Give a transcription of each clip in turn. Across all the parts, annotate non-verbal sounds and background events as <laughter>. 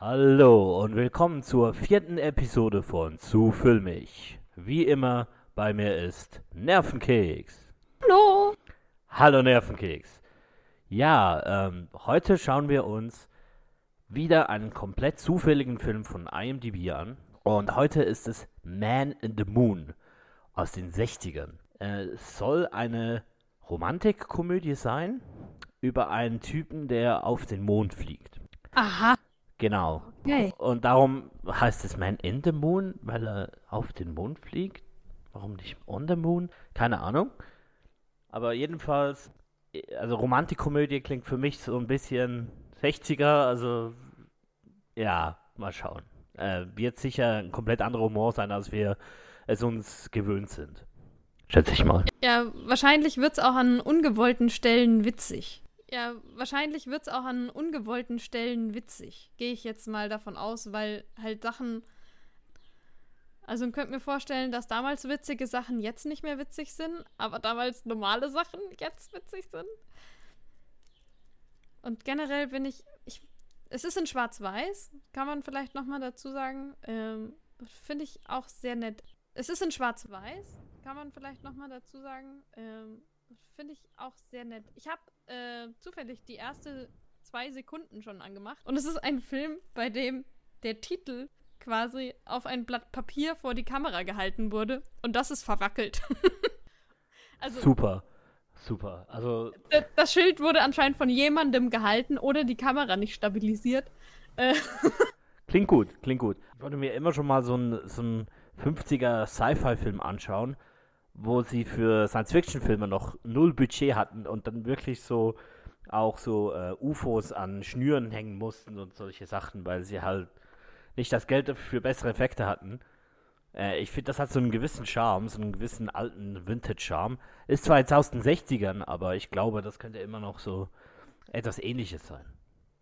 Hallo und willkommen zur vierten Episode von Zu Filmig. Wie immer, bei mir ist Nervenkeks. Hallo. Hallo Nervenkeks. Ja, ähm, heute schauen wir uns wieder einen komplett zufälligen Film von IMDb an. Und heute ist es Man in the Moon aus den 60ern. Äh, es soll eine Romantikkomödie sein über einen Typen, der auf den Mond fliegt. Aha. Genau. Okay. Und darum heißt es Man in the Moon, weil er auf den Mond fliegt. Warum nicht on the Moon? Keine Ahnung. Aber jedenfalls, also Romantikkomödie klingt für mich so ein bisschen 60er, also ja, mal schauen. Äh, wird sicher ein komplett anderer Humor sein, als wir es uns gewöhnt sind. Schätze ich mal. Ja, wahrscheinlich wird es auch an ungewollten Stellen witzig. Ja, wahrscheinlich wird es auch an ungewollten Stellen witzig. Gehe ich jetzt mal davon aus, weil halt Sachen. Also, ihr könnt mir vorstellen, dass damals witzige Sachen jetzt nicht mehr witzig sind, aber damals normale Sachen jetzt witzig sind. Und generell bin ich. ich es ist in Schwarz-Weiß, kann man vielleicht nochmal dazu sagen. Ähm, Finde ich auch sehr nett. Es ist in Schwarz-Weiß, kann man vielleicht nochmal dazu sagen. Ähm, Finde ich auch sehr nett. Ich habe äh, zufällig die erste zwei Sekunden schon angemacht. Und es ist ein Film, bei dem der Titel quasi auf ein Blatt Papier vor die Kamera gehalten wurde. Und das ist verwackelt. <laughs> also, Super. Super. Also. Das Schild wurde anscheinend von jemandem gehalten oder die Kamera nicht stabilisiert. Äh. Klingt gut, klingt gut. Ich wollte mir immer schon mal so einen so 50er Sci-Fi-Film anschauen, wo sie für Science-Fiction-Filme noch null Budget hatten und dann wirklich so auch so äh, UFOs an Schnüren hängen mussten und solche Sachen, weil sie halt nicht das Geld für bessere Effekte hatten. Äh, ich finde, das hat so einen gewissen Charme, so einen gewissen alten Vintage-Charme. Ist zwar jetzt aus den 60ern, aber ich glaube, das könnte immer noch so etwas ähnliches sein.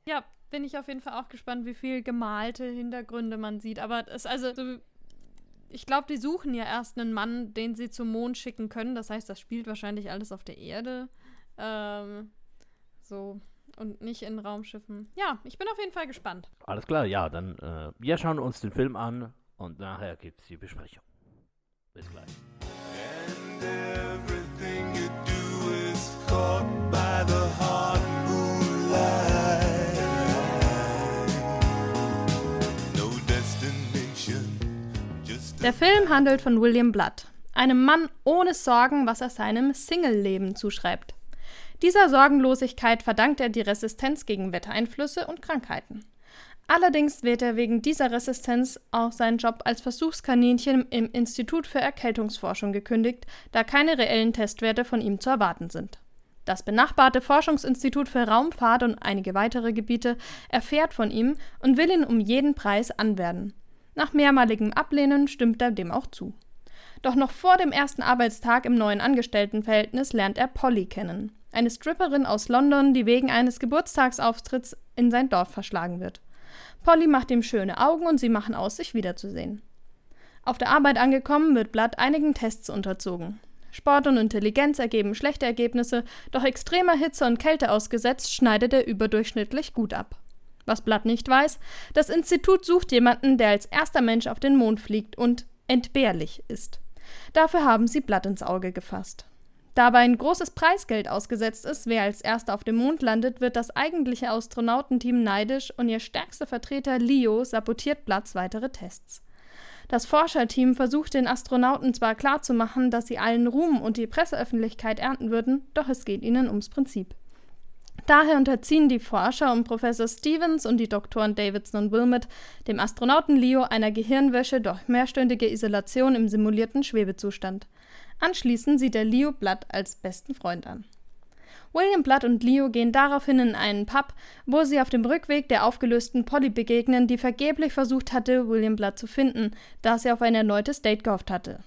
Ja, bin ich auf jeden Fall auch gespannt, wie viel gemalte Hintergründe man sieht. Aber es also, so, ich glaube, die suchen ja erst einen Mann, den sie zum Mond schicken können. Das heißt, das spielt wahrscheinlich alles auf der Erde. Ähm, so. Und nicht in Raumschiffen. Ja, ich bin auf jeden Fall gespannt. Alles klar, ja, dann äh, wir schauen uns den Film an und nachher gibt es die Besprechung. Bis gleich. And everything you do is caught by the hard Der Film handelt von William Blood, einem Mann ohne Sorgen, was er seinem Single-Leben zuschreibt. Dieser Sorgenlosigkeit verdankt er die Resistenz gegen Wettereinflüsse und Krankheiten. Allerdings wird er wegen dieser Resistenz auch seinen Job als Versuchskaninchen im Institut für Erkältungsforschung gekündigt, da keine reellen Testwerte von ihm zu erwarten sind. Das benachbarte Forschungsinstitut für Raumfahrt und einige weitere Gebiete erfährt von ihm und will ihn um jeden Preis anwerden. Nach mehrmaligem Ablehnen stimmt er dem auch zu. Doch noch vor dem ersten Arbeitstag im neuen Angestelltenverhältnis lernt er Polly kennen, eine Stripperin aus London, die wegen eines Geburtstagsauftritts in sein Dorf verschlagen wird. Polly macht ihm schöne Augen und sie machen aus, sich wiederzusehen. Auf der Arbeit angekommen, wird Blood einigen Tests unterzogen. Sport und Intelligenz ergeben schlechte Ergebnisse, doch extremer Hitze und Kälte ausgesetzt schneidet er überdurchschnittlich gut ab. Was Blood nicht weiß, das Institut sucht jemanden, der als erster Mensch auf den Mond fliegt und entbehrlich ist. Dafür haben sie Blood ins Auge gefasst. Dabei ein großes Preisgeld ausgesetzt ist, wer als erster auf dem Mond landet, wird das eigentliche Astronautenteam neidisch und ihr stärkster Vertreter Leo sabotiert Platz weitere Tests. Das Forscherteam versucht den Astronauten zwar klarzumachen, dass sie allen Ruhm und die Presseöffentlichkeit ernten würden, doch es geht ihnen ums Prinzip. Daher unterziehen die Forscher um Professor Stevens und die Doktoren Davidson und Wilmot dem Astronauten Leo einer Gehirnwäsche durch mehrstündige Isolation im simulierten Schwebezustand. Anschließend sieht er Leo Blood als besten Freund an. William Blood und Leo gehen daraufhin in einen Pub, wo sie auf dem Rückweg der aufgelösten Polly begegnen, die vergeblich versucht hatte, William Blood zu finden, da sie auf ein erneutes Date gehofft hatte.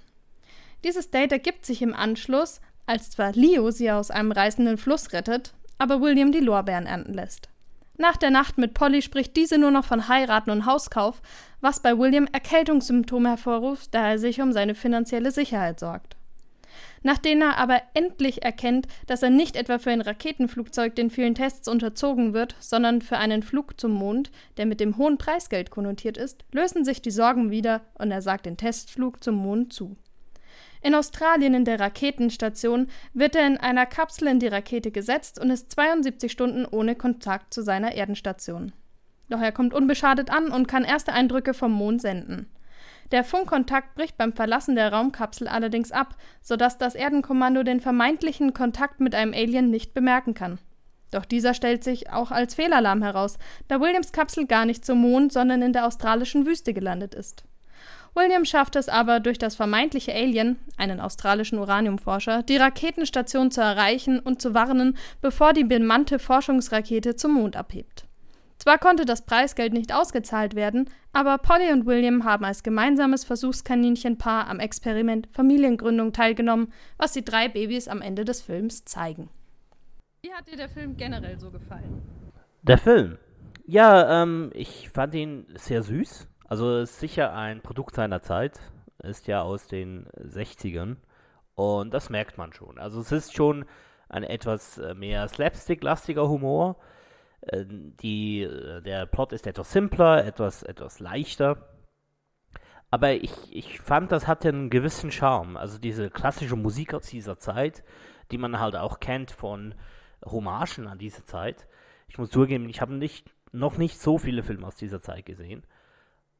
Dieses Date ergibt sich im Anschluss, als zwar Leo sie aus einem reißenden Fluss rettet, aber William die Lorbeeren ernten lässt. Nach der Nacht mit Polly spricht diese nur noch von Heiraten und Hauskauf, was bei William Erkältungssymptome hervorruft, da er sich um seine finanzielle Sicherheit sorgt. Nachdem er aber endlich erkennt, dass er nicht etwa für ein Raketenflugzeug den vielen Tests unterzogen wird, sondern für einen Flug zum Mond, der mit dem hohen Preisgeld konnotiert ist, lösen sich die Sorgen wieder und er sagt den Testflug zum Mond zu. In Australien in der Raketenstation wird er in einer Kapsel in die Rakete gesetzt und ist 72 Stunden ohne Kontakt zu seiner Erdenstation. Doch er kommt unbeschadet an und kann erste Eindrücke vom Mond senden. Der Funkkontakt bricht beim Verlassen der Raumkapsel allerdings ab, sodass das Erdenkommando den vermeintlichen Kontakt mit einem Alien nicht bemerken kann. Doch dieser stellt sich auch als Fehlalarm heraus, da Williams Kapsel gar nicht zum Mond, sondern in der australischen Wüste gelandet ist. William schafft es aber durch das vermeintliche Alien, einen australischen Uraniumforscher, die Raketenstation zu erreichen und zu warnen, bevor die bemannte Forschungsrakete zum Mond abhebt. Zwar konnte das Preisgeld nicht ausgezahlt werden, aber Polly und William haben als gemeinsames Versuchskaninchenpaar am Experiment Familiengründung teilgenommen, was die drei Babys am Ende des Films zeigen. Wie hat dir der Film generell so gefallen? Der Film? Ja, ähm, ich fand ihn sehr süß. Also ist sicher ein Produkt seiner Zeit. Ist ja aus den 60ern. Und das merkt man schon. Also es ist schon ein etwas äh, mehr slapstick-lastiger Humor. Äh, die, äh, der Plot ist etwas simpler, etwas, etwas leichter. Aber ich, ich fand, das hatte einen gewissen Charme. Also diese klassische Musik aus dieser Zeit, die man halt auch kennt von Hommagen an diese Zeit. Ich muss zugeben, ich habe nicht, noch nicht so viele Filme aus dieser Zeit gesehen.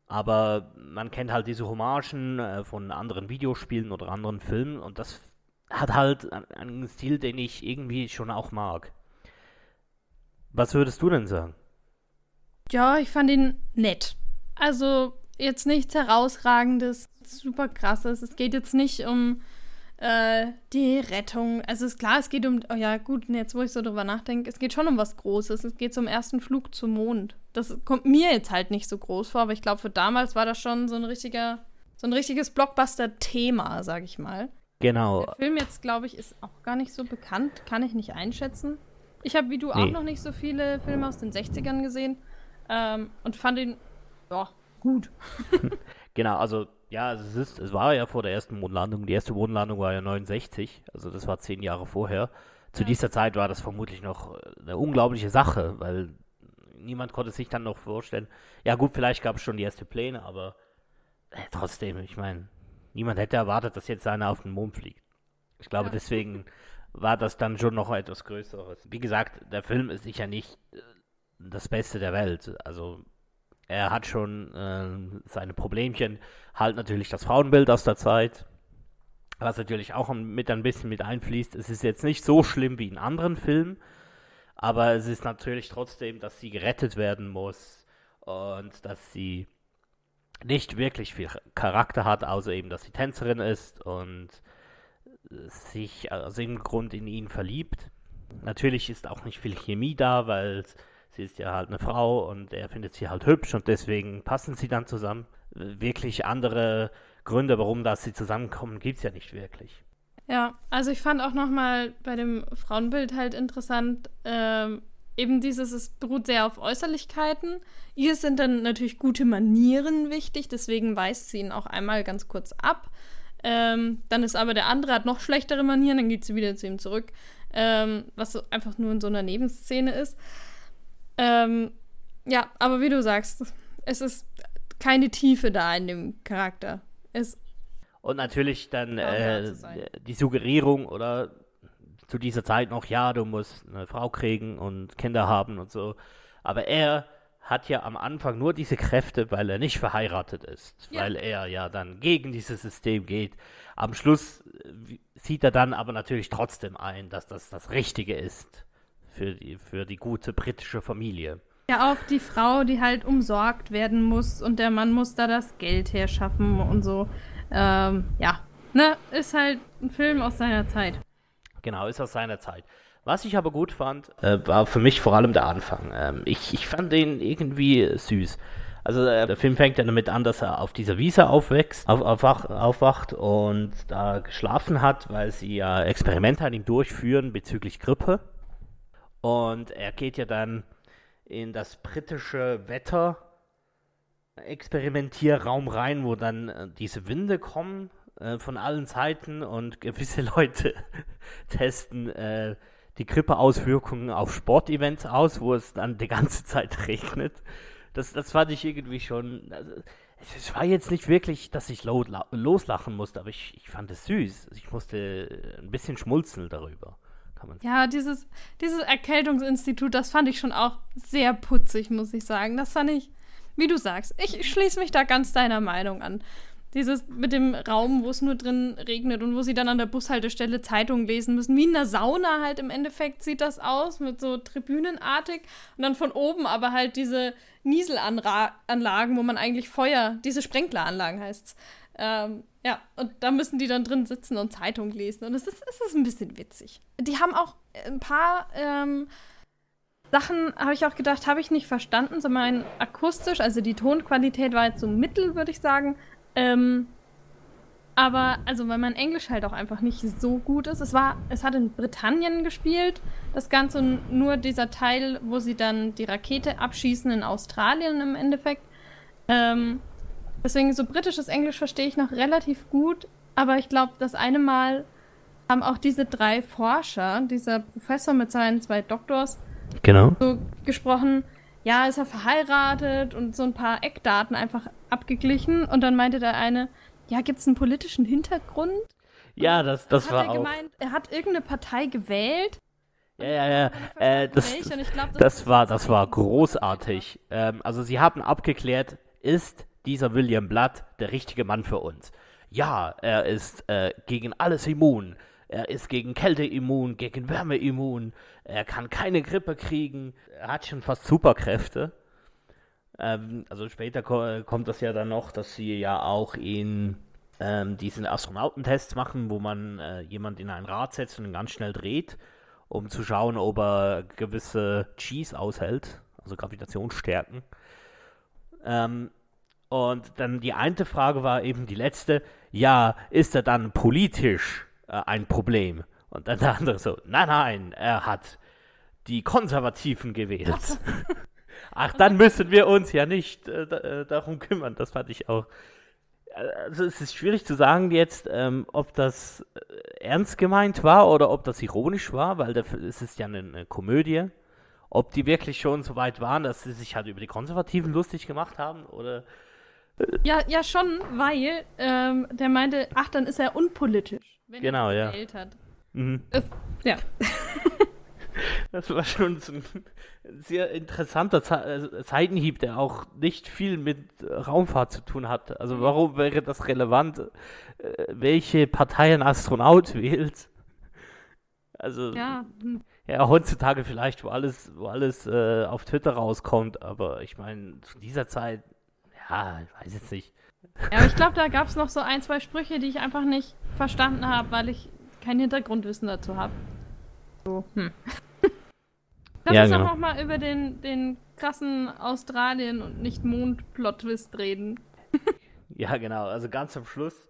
Aber man kennt halt diese Hommagen äh, von anderen Videospielen oder anderen Filmen und das hat halt einen Stil, den ich irgendwie schon auch mag. Was würdest du denn sagen? Ja, ich fand ihn nett. Also jetzt nichts herausragendes, super krasses. Es geht jetzt nicht um äh, die Rettung. Also ist klar, es geht um, oh ja gut, jetzt wo ich so drüber nachdenke, es geht schon um was Großes. Es geht zum ersten Flug zum Mond. Das kommt mir jetzt halt nicht so groß vor, aber ich glaube, für damals war das schon so ein richtiger, so ein richtiges Blockbuster-Thema, sag ich mal. Genau. Der Film jetzt, glaube ich, ist auch gar nicht so bekannt, kann ich nicht einschätzen. Ich habe wie du nee. auch noch nicht so viele Filme aus den 60ern gesehen ähm, und fand ihn, ja, gut. <laughs> genau, also ja, es, ist, es war ja vor der ersten Mondlandung. Die erste Mondlandung war ja 69, also das war zehn Jahre vorher. Zu ja. dieser Zeit war das vermutlich noch äh, eine unglaubliche Sache, weil niemand konnte sich dann noch vorstellen. Ja gut, vielleicht gab es schon die ersten Pläne, aber äh, trotzdem, ich meine, niemand hätte erwartet, dass jetzt einer auf den Mond fliegt. Ich glaube, ja. deswegen war das dann schon noch etwas Größeres. Wie gesagt, der Film ist sicher nicht äh, das Beste der Welt. Also er hat schon äh, seine Problemchen. Halt natürlich das Frauenbild aus der Zeit, was natürlich auch mit ein bisschen mit einfließt. Es ist jetzt nicht so schlimm wie in anderen Filmen, aber es ist natürlich trotzdem, dass sie gerettet werden muss und dass sie nicht wirklich viel Charakter hat, außer eben, dass sie Tänzerin ist und sich aus irgendeinem Grund in ihn verliebt. Natürlich ist auch nicht viel Chemie da, weil sie ist ja halt eine Frau und er findet sie halt hübsch und deswegen passen sie dann zusammen. Wirklich andere Gründe, warum das sie zusammenkommen, gibt es ja nicht wirklich. Ja, also ich fand auch nochmal bei dem Frauenbild halt interessant, ähm, eben dieses, es beruht sehr auf Äußerlichkeiten. Ihr sind dann natürlich gute Manieren wichtig, deswegen weist sie ihn auch einmal ganz kurz ab. Ähm, dann ist aber der andere, hat noch schlechtere Manieren, dann geht sie wieder zu ihm zurück. Ähm, was einfach nur in so einer Nebenszene ist. Ähm, ja, aber wie du sagst, es ist keine Tiefe da in dem Charakter. Es und natürlich dann äh, die Suggerierung oder zu dieser Zeit noch, ja, du musst eine Frau kriegen und Kinder haben und so. Aber er hat ja am Anfang nur diese Kräfte, weil er nicht verheiratet ist, ja. weil er ja dann gegen dieses System geht. Am Schluss äh, sieht er dann aber natürlich trotzdem ein, dass das das Richtige ist für die, für die gute britische Familie. Ja, auch die Frau, die halt umsorgt werden muss und der Mann muss da das Geld herschaffen und so. Ähm, ja, ne, ist halt ein Film aus seiner Zeit. Genau, ist aus seiner Zeit. Was ich aber gut fand, äh, war für mich vor allem der Anfang. Ähm, ich, ich fand den irgendwie süß. Also äh, der Film fängt ja damit an, dass er auf dieser Wiese aufwächst, auf, aufwach, aufwacht und da geschlafen hat, weil sie ja Experimente an ihm durchführen bezüglich Grippe. Und er geht ja dann in das britische Wetter Experimentierraum rein, wo dann äh, diese Winde kommen, äh, von allen Seiten und <laughs> gewisse Leute <laughs> testen äh, die Grippeauswirkungen auf Sportevents aus, wo es dann die ganze Zeit <laughs> regnet. Das, das fand ich irgendwie schon. Also, es war jetzt nicht wirklich, dass ich loslachen musste, aber ich, ich fand es süß. Ich musste ein bisschen schmulzeln darüber. Ja, dieses, dieses Erkältungsinstitut, das fand ich schon auch sehr putzig, muss ich sagen. Das fand ich, wie du sagst, ich schließe mich da ganz deiner Meinung an. Dieses mit dem Raum, wo es nur drin regnet und wo sie dann an der Bushaltestelle Zeitungen lesen müssen. Wie in der Sauna halt im Endeffekt sieht das aus, mit so tribünenartig. Und dann von oben aber halt diese Nieselanlagen, wo man eigentlich Feuer, diese Sprenkleranlagen heißt's. Ähm, ja, und da müssen die dann drin sitzen und Zeitungen lesen. Und es ist, ist ein bisschen witzig. Die haben auch ein paar ähm, Sachen, habe ich auch gedacht, habe ich nicht verstanden. So mein akustisch, also die Tonqualität war jetzt so mittel, würde ich sagen. Ähm, aber, also, weil mein Englisch halt auch einfach nicht so gut ist. Es war, es hat in Britannien gespielt. Das Ganze nur dieser Teil, wo sie dann die Rakete abschießen in Australien im Endeffekt. Ähm, deswegen so britisches Englisch verstehe ich noch relativ gut. Aber ich glaube, das eine Mal haben auch diese drei Forscher, dieser Professor mit seinen zwei Doktors, genau. so gesprochen ja, ist er verheiratet und so ein paar Eckdaten einfach abgeglichen. Und dann meinte der eine, ja, gibt es einen politischen Hintergrund? Ja, das, das hat war er auch. gemeint, er hat irgendeine Partei gewählt. Ja, ja, ja. Äh, das, glaub, das, das war, das war großartig. Ähm, also sie haben abgeklärt, ist dieser William Blood der richtige Mann für uns? Ja, er ist äh, gegen alles immun. Er ist gegen Kälte immun, gegen Wärme immun. Er kann keine Grippe kriegen. Er hat schon fast Superkräfte. Ähm, also später ko kommt das ja dann noch, dass sie ja auch in ähm, diesen Astronautentests machen, wo man äh, jemand in ein Rad setzt und ihn ganz schnell dreht, um zu schauen, ob er gewisse Gs aushält, also Gravitationsstärken. Ähm, und dann die eine Frage war eben die letzte, ja, ist er dann politisch äh, ein Problem. Und dann der andere so, nein, nein, er hat die Konservativen gewählt. <laughs> Ach, dann müssen wir uns ja nicht äh, äh, darum kümmern. Das fand ich auch. Also es ist schwierig zu sagen jetzt, ähm, ob das äh, ernst gemeint war oder ob das ironisch war, weil es ist ja eine, eine Komödie. Ob die wirklich schon so weit waren, dass sie sich halt über die Konservativen lustig gemacht haben oder ja, ja, schon, weil ähm, der meinte, ach, dann ist er unpolitisch, wenn genau, er gewählt ja. hat. Mhm. Das, ja. <laughs> das war schon so ein sehr interessanter Ze äh, Seitenhieb, der auch nicht viel mit Raumfahrt zu tun hat. Also warum wäre das relevant, äh, welche Partei ein Astronaut wählt? Also ja. Hm. ja, heutzutage vielleicht, wo alles, wo alles äh, auf Twitter rauskommt, aber ich meine, zu dieser Zeit ja, ich weiß jetzt nicht. Ja, aber ich glaube, da gab es noch so ein, zwei Sprüche, die ich einfach nicht verstanden habe, weil ich kein Hintergrundwissen dazu habe. So, hm. <laughs> Lass ja, uns genau. doch nochmal über den, den krassen Australien- und nicht Mond-Plot-Twist reden. ja, genau. Also ganz am Schluss.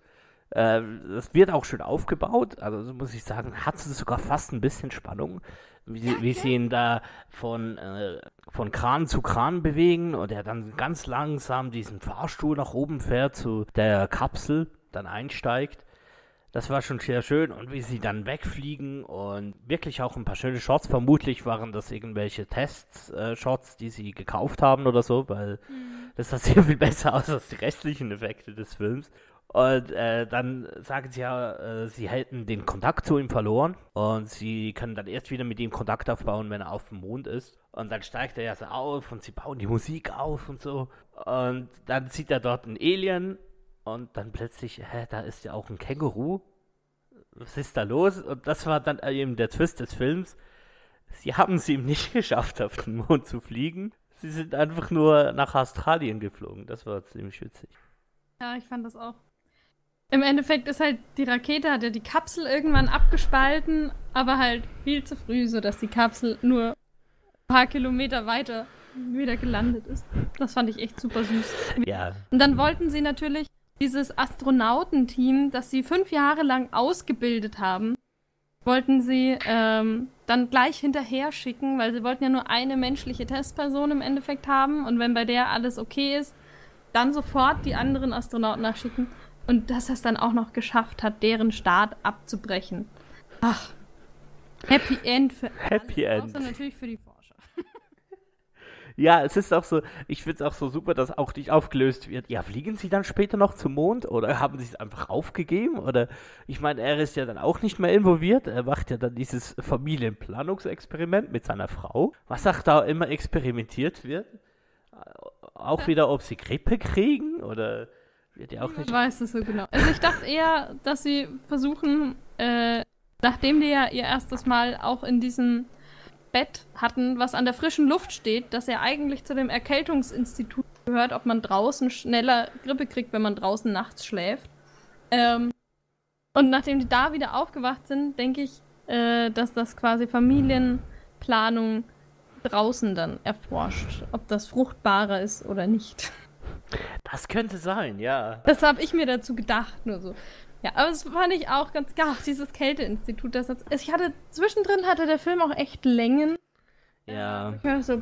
Äh, das wird auch schön aufgebaut. Also so muss ich sagen, hat es sogar fast ein bisschen Spannung wie, wie sie ihn da von, äh, von Kran zu Kran bewegen und er dann ganz langsam diesen Fahrstuhl nach oben fährt zu der Kapsel, dann einsteigt. Das war schon sehr schön und wie sie dann wegfliegen und wirklich auch ein paar schöne Shots. Vermutlich waren das irgendwelche Test-Shots, äh, die sie gekauft haben oder so, weil mhm. das sah <laughs> sehr viel besser aus als die restlichen Effekte des Films. Und äh, dann sagen sie ja, äh, sie hätten den Kontakt zu ihm verloren und sie können dann erst wieder mit ihm Kontakt aufbauen, wenn er auf dem Mond ist. Und dann steigt er ja so auf und sie bauen die Musik auf und so. Und dann sieht er dort einen Alien und dann plötzlich, hä, da ist ja auch ein Känguru. Was ist da los? Und das war dann eben der Twist des Films. Sie haben es ihm nicht <laughs> geschafft, auf den Mond zu fliegen. Sie sind einfach nur nach Australien geflogen. Das war ziemlich witzig. Ja, ich fand das auch. Im Endeffekt ist halt, die Rakete hat ja die Kapsel irgendwann abgespalten, aber halt viel zu früh, sodass die Kapsel nur ein paar Kilometer weiter wieder gelandet ist. Das fand ich echt super süß. Ja. Und dann wollten sie natürlich dieses Astronautenteam, das sie fünf Jahre lang ausgebildet haben, wollten sie ähm, dann gleich hinterher schicken, weil sie wollten ja nur eine menschliche Testperson im Endeffekt haben und wenn bei der alles okay ist, dann sofort die anderen Astronauten nachschicken. Und dass er es dann auch noch geschafft hat, deren Staat abzubrechen. Ach. Happy End für Happy alle, End. Außer natürlich für die Forscher. <laughs> Ja, es ist auch so, ich finde es auch so super, dass auch nicht aufgelöst wird. Ja, fliegen sie dann später noch zum Mond oder haben sie es einfach aufgegeben? Oder ich meine, er ist ja dann auch nicht mehr involviert. Er macht ja dann dieses Familienplanungsexperiment mit seiner Frau, was auch da immer experimentiert wird. Auch wieder, ob sie Grippe kriegen oder wird ja auch nicht. weiß es so genau. Also ich dachte eher, dass sie versuchen, äh, nachdem die ja ihr erstes Mal auch in diesem Bett hatten, was an der frischen Luft steht, dass er eigentlich zu dem Erkältungsinstitut gehört, ob man draußen schneller Grippe kriegt, wenn man draußen nachts schläft. Ähm, und nachdem die da wieder aufgewacht sind, denke ich, äh, dass das quasi Familienplanung draußen dann erforscht, ob das fruchtbarer ist oder nicht. Das könnte sein, ja. Das habe ich mir dazu gedacht, nur so. Ja, aber das fand ich auch ganz geil, dieses Kälteinstitut. Das hat, ich hatte, zwischendrin hatte der Film auch echt Längen. Ja. So,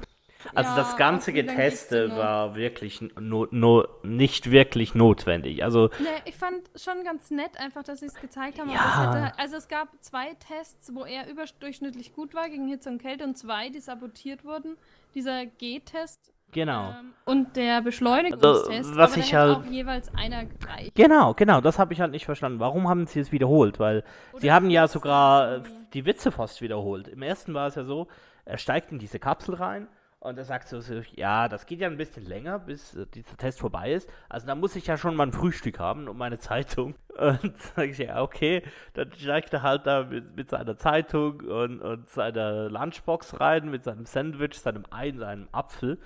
Also ja, das ganze Geteste war wirklich no, no, nicht wirklich notwendig. Also Nee, ich fand schon ganz nett einfach, dass sie es gezeigt haben. Ja. es hätte, also es gab zwei Tests, wo er überdurchschnittlich gut war gegen Hitze und Kälte und zwei, die sabotiert wurden. Dieser G-Test genau. ähm, und der Beschleunigungstest. Also, was aber ich halt- auch jeweils einer gereicht. Genau, genau, das habe ich halt nicht verstanden. Warum haben sie es wiederholt? Weil sie Oder haben ja sogar äh, die Witze fast wiederholt. Im ersten war es ja so, er steigt in diese Kapsel rein und er sagt so, so ja, das geht ja ein bisschen länger, bis äh, dieser Test vorbei ist. Also da muss ich ja schon mal ein Frühstück haben und meine Zeitung. <laughs> Und sage ich, ja, okay, dann steigt er halt da mit, mit seiner Zeitung und, und seiner Lunchbox rein, mit seinem Sandwich, seinem Ei, seinem Apfel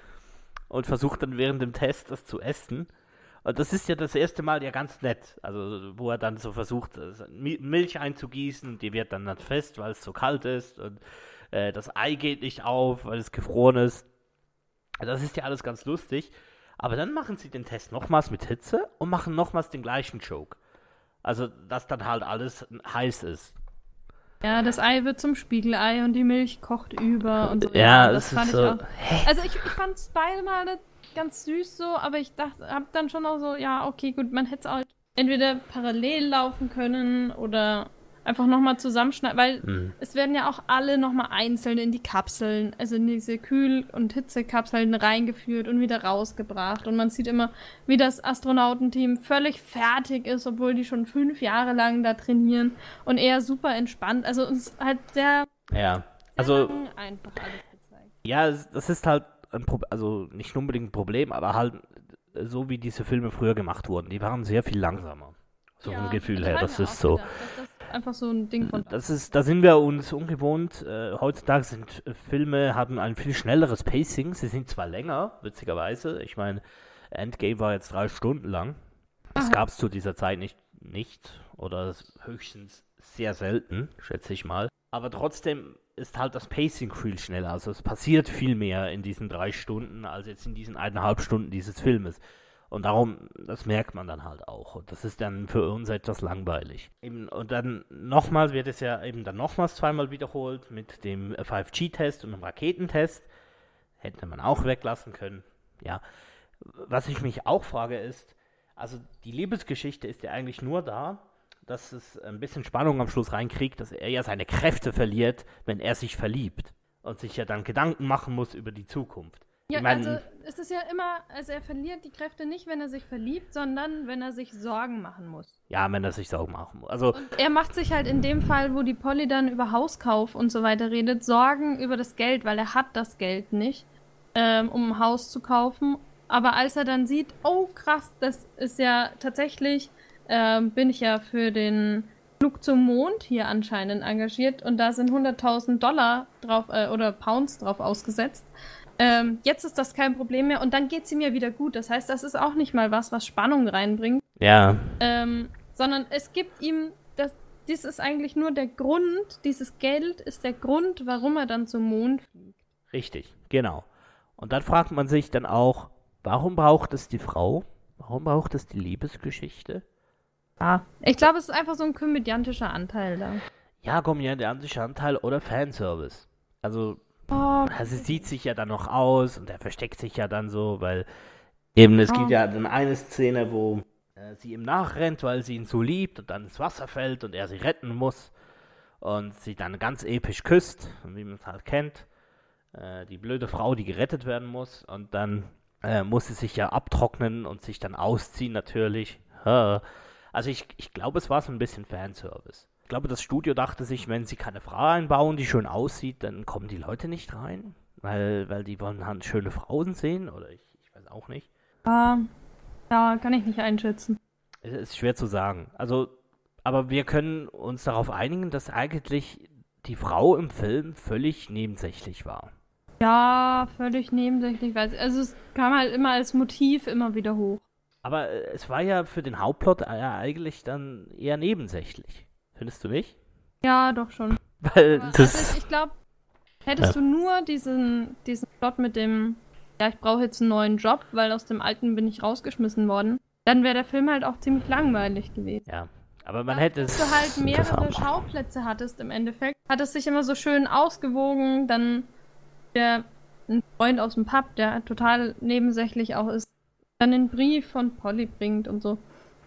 und versucht dann während dem Test das zu essen. Und das ist ja das erste Mal ja ganz nett. Also, wo er dann so versucht, Mi- Milch einzugießen, die wird dann nicht fest, weil es so kalt ist. Und äh, das Ei geht nicht auf, weil es gefroren ist. Das ist ja alles ganz lustig. Aber dann machen sie den Test nochmals mit Hitze und machen nochmals den gleichen Joke. Also, dass dann halt alles heiß ist. Ja, das Ei wird zum Spiegelei und die Milch kocht über und so. Ja, das es fand ist ich so. auch. Also ich, ich fand es beide Male ganz süß so, aber ich dachte, hab dann schon auch so, ja, okay, gut, man hätte es halt entweder parallel laufen können oder einfach nochmal zusammenschneiden, weil Hm. es werden ja auch alle nochmal einzeln in die Kapseln, also in diese Kühl- und Hitzekapseln reingeführt und wieder rausgebracht. Und man sieht immer, wie das Astronautenteam völlig fertig ist, obwohl die schon fünf Jahre lang da trainieren und eher super entspannt. Also uns halt sehr, Ja. Also, einfach alles gezeigt. Ja, es- das ist halt ein Problem, also nicht unbedingt ein Problem, aber halt so wie diese Filme früher gemacht wurden. Die waren sehr viel langsamer. So Ja, vom Gefühl her, das ist so. gedacht, einfach so ein Ding von. Das ist, da sind wir uns ungewohnt. Äh, heutzutage sind äh, Filme, haben ein viel schnelleres Pacing. Sie sind zwar länger, witzigerweise. Ich meine, Endgame war jetzt drei Stunden lang. Das gab es zu dieser Zeit nicht, nicht. Oder höchstens sehr selten, schätze ich mal. Aber trotzdem ist halt das Pacing viel schneller. Also es passiert viel mehr in diesen drei Stunden als jetzt in diesen eineinhalb Stunden dieses Filmes. Und darum, das merkt man dann halt auch. Und das ist dann für uns etwas langweilig. Eben, und dann nochmals wird es ja eben dann nochmals zweimal wiederholt mit dem 5G-Test und dem Raketentest. Hätte man auch weglassen können. Ja. Was ich mich auch frage ist, also die Liebesgeschichte ist ja eigentlich nur da, dass es ein bisschen Spannung am Schluss reinkriegt, dass er ja seine Kräfte verliert, wenn er sich verliebt. Und sich ja dann Gedanken machen muss über die Zukunft. Ja, ich mein, also es ist ja immer, also er verliert die Kräfte nicht, wenn er sich verliebt, sondern wenn er sich Sorgen machen muss. ja, wenn er sich Sorgen machen muss. Also, Und er macht sich halt in dem Fall, wo die Polly dann über Hauskauf und so weiter redet, Sorgen über das Geld, weil er hat das Geld nicht, ähm, um ein Haus zu kaufen. Aber als er dann sieht, oh krass, das ist ja tatsächlich, ähm, bin ich ja für den Flug zum Mond hier anscheinend engagiert und da sind 100.000 Dollar drauf äh, oder Pounds drauf ausgesetzt. Ähm, jetzt ist das kein Problem mehr und dann geht es ihm ja wieder gut. Das heißt, das ist auch nicht mal was, was Spannung reinbringt. ja, Ähm, sondern es gibt ihm, das, dies ist eigentlich nur der Grund, dieses Geld ist der Grund, warum er dann zum Mond fliegt. richtig, genau. Und dann fragt man sich dann auch, warum braucht es die Frau? Warum braucht es die Liebesgeschichte? Ah. Ich glaube, es ist einfach so ein komödiantischer Anteil da. Ja, komödiantischer Anteil oder Fanservice. Also, Oh, Also sie sieht sich ja dann noch aus und er versteckt sich ja dann so, weil eben es gibt Oh. ja dann eine Szene, wo äh, sie ihm nachrennt, weil sie ihn so liebt und dann ins Wasser fällt und er sie retten muss und sie dann ganz episch küsst, wie man es halt kennt. Äh, die blöde Frau, die gerettet werden muss und dann äh, muss sie sich ja abtrocknen und sich dann ausziehen natürlich. Also ich, ich glaube, es war so ein bisschen Fanservice. Ich glaube, das Studio dachte sich, wenn sie keine Frau einbauen, die schön aussieht, dann kommen die Leute nicht rein, weil, weil die wollen halt schöne Frauen sehen oder ich, ich weiß auch nicht. Ah, ja, kann ich nicht einschätzen. Es ist schwer zu sagen. Also, aber wir können uns darauf einigen, dass eigentlich die Frau im Film völlig nebensächlich war. Ja, völlig nebensächlich. Also es kam halt immer als Motiv immer wieder hoch. Aber äh, es war ja für den Hauptplot ja eigentlich dann eher nebensächlich. Findest du nicht? Ja, doch schon. Weil Aber, das. Also ich, glaube, hättest ja. du nur diesen, diesen Plot mit dem, ja, ich brauche jetzt einen neuen Job, weil aus dem alten bin ich rausgeschmissen worden, dann wäre der Film halt auch ziemlich langweilig gewesen. Ja. Aber man hätte es. Dass du halt <laughs> mehrere Schauplätze hattest im Endeffekt, hat es sich immer so schön ausgewogen, dann der ein Freund aus dem Pub, der total nebensächlich auch ist, dann den Brief von Polly bringt und so.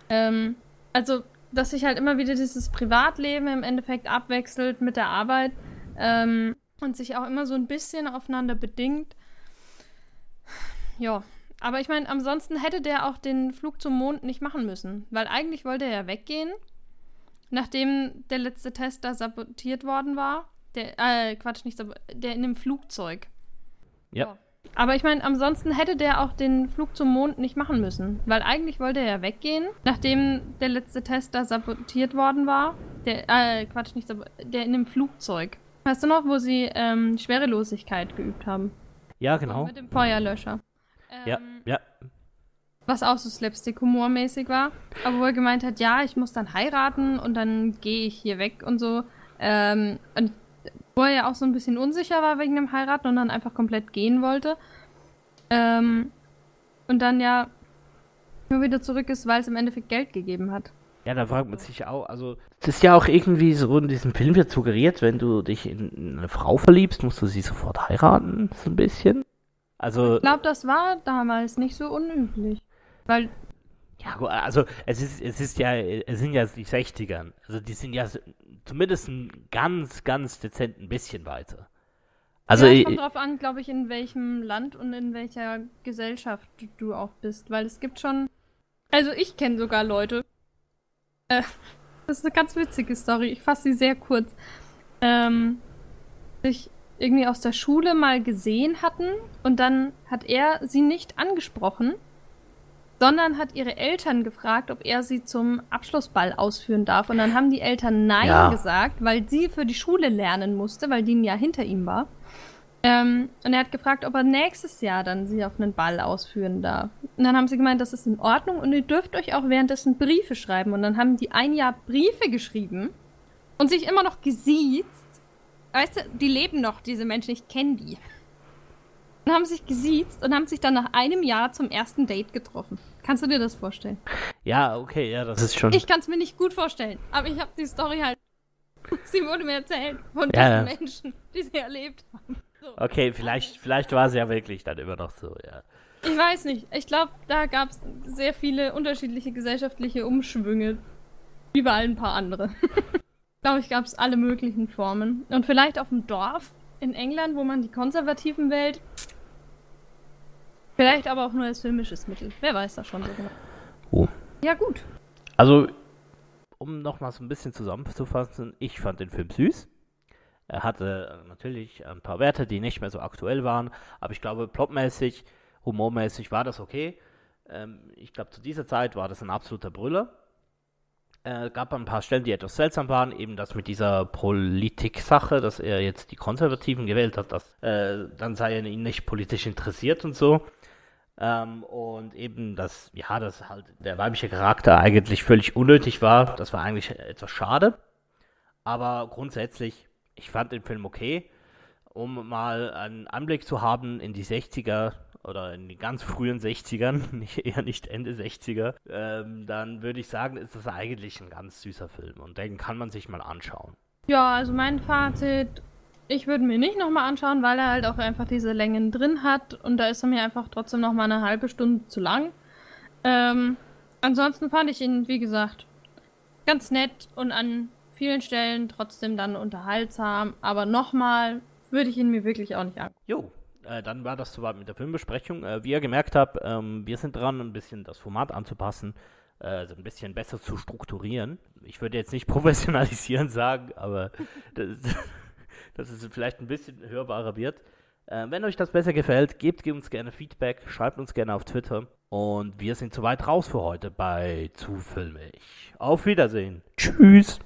Ähm, also, dass sich halt immer wieder dieses Privatleben im Endeffekt abwechselt mit der Arbeit ähm, und sich auch immer so ein bisschen aufeinander bedingt. Ja, aber ich meine, ansonsten hätte der auch den Flug zum Mond nicht machen müssen, weil eigentlich wollte er ja weggehen, nachdem der letzte Test da sabotiert worden war. Der, äh, Quatsch, nicht sabotiert, der in dem Flugzeug. Ja. Oh. Aber ich meine, ansonsten hätte der auch den Flug zum Mond nicht machen müssen. Weil eigentlich wollte er ja weggehen, nachdem der letzte Test da sabotiert worden war. Der, äh, Quatsch, nicht der in dem Flugzeug. Weißt du noch, wo sie ähm, Schwerelosigkeit geübt haben? Ja, genau. Und mit dem Feuerlöscher. Ähm, ja, ja. Was auch so Slapstick-Humor-mäßig war. Aber wo er gemeint hat, ja, ich muss dann heiraten und dann gehe ich hier weg und so. Ähm, und wo er ja auch so ein bisschen unsicher war wegen dem Heiraten und dann einfach komplett gehen wollte. Ähm, und dann ja nur wieder zurück ist, weil es im Endeffekt Geld gegeben hat. Ja, da fragt man sich auch, also es ist ja auch irgendwie so in diesem Film wird suggeriert, wenn du dich in eine Frau verliebst, musst du sie sofort heiraten, so ein bisschen. Also ich glaube, das war damals nicht so unüblich, weil ja, also es ist es ist ja es sind ja die 60ern. Also die sind ja zumindest ein ganz, ganz dezent ein bisschen weiter. Also, ja, es kommt drauf an, glaube ich, in welchem Land und in welcher Gesellschaft du auch bist, weil es gibt schon. Also ich kenne sogar Leute. Äh, <laughs> das ist eine ganz witzige Story. Ich fasse sie sehr kurz. Ähm, sich irgendwie aus der Schule mal gesehen hatten und dann hat er sie nicht angesprochen sondern hat ihre Eltern gefragt, ob er sie zum Abschlussball ausführen darf. Und dann haben die Eltern Nein ja. gesagt, weil sie für die Schule lernen musste, weil die ja hinter ihm war. Ähm, und er hat gefragt, ob er nächstes Jahr dann sie auf einen Ball ausführen darf. Und dann haben sie gemeint, das ist in Ordnung und ihr dürft euch auch währenddessen Briefe schreiben. Und dann haben die ein Jahr Briefe geschrieben und sich immer noch gesiezt. Weißt du, die leben noch, diese Menschen, ich kenne die und haben sich gesiezt und haben sich dann nach einem Jahr zum ersten Date getroffen. Kannst du dir das vorstellen? Ja, okay, ja, das ist schon. Ich kann es mir nicht gut vorstellen, aber ich habe die Story halt. <laughs> Sie wurde mir erzählt von ja. diesen Menschen, die sie erlebt haben. So. Okay, vielleicht, vielleicht war sie ja wirklich dann immer noch so, ja. Ich weiß nicht. Ich glaube, da gab es sehr viele unterschiedliche gesellschaftliche Umschwünge. Überall ein paar andere. glaube <laughs> ich, gab es alle möglichen Formen. Und vielleicht auf dem Dorf in England, wo man die Konservativen wählt, Vielleicht aber auch nur als filmisches Mittel. Wer weiß das schon so genau. Oh. Ja, gut. Also, um nochmal so ein bisschen zusammenzufassen, ich fand den Film süß. Er hatte natürlich ein paar Werte, die nicht mehr so aktuell waren, aber ich glaube, plotmäßig, humormäßig war das okay. Ähm, ich glaube, zu dieser Zeit war das ein absoluter Brüller. Äh, gab ein paar Stellen, die etwas seltsam waren, eben das mit dieser Politik-Sache, dass er jetzt die Konservativen gewählt hat, dass äh, dann sei er ihn nicht politisch interessiert und so. Ähm, und eben, dass, ja, dass halt der weibliche Charakter eigentlich völlig unnötig war. Das war eigentlich etwas schade. Aber grundsätzlich, ich fand den Film okay, um mal einen Anblick zu haben in die 60er oder in die ganz frühen 60ern, <laughs> nicht, eher nicht Ende 60er, ähm, dann würde ich sagen, ist das eigentlich ein ganz süßer Film und den kann man sich mal anschauen. Ja, also mein Fazit ich würde mir nicht nochmal anschauen, weil er halt auch einfach diese Längen drin hat und da ist er mir einfach trotzdem nochmal eine halbe Stunde zu lang. Ähm, Ansonsten fand ich ihn, wie gesagt, ganz nett und an vielen Stellen trotzdem dann unterhaltsam. Aber nochmal würde ich ihn mir wirklich auch nicht angucken. Jo, äh, dann war das soweit mit der Filmbesprechung. Äh, wie ihr gemerkt habt, ähm, wir sind dran, ein bisschen das Format anzupassen, äh, also ein bisschen besser zu strukturieren. Ich würde jetzt nicht <laughs> professionalisieren sagen, aber das, <laughs> dass es vielleicht ein bisschen hörbarer wird. Äh, wenn euch das besser gefällt, gebt uns gerne Feedback, schreibt uns gerne auf Twitter. Und wir sind soweit raus für heute bei Zufilmig. Auf Wiedersehen. Tschüss.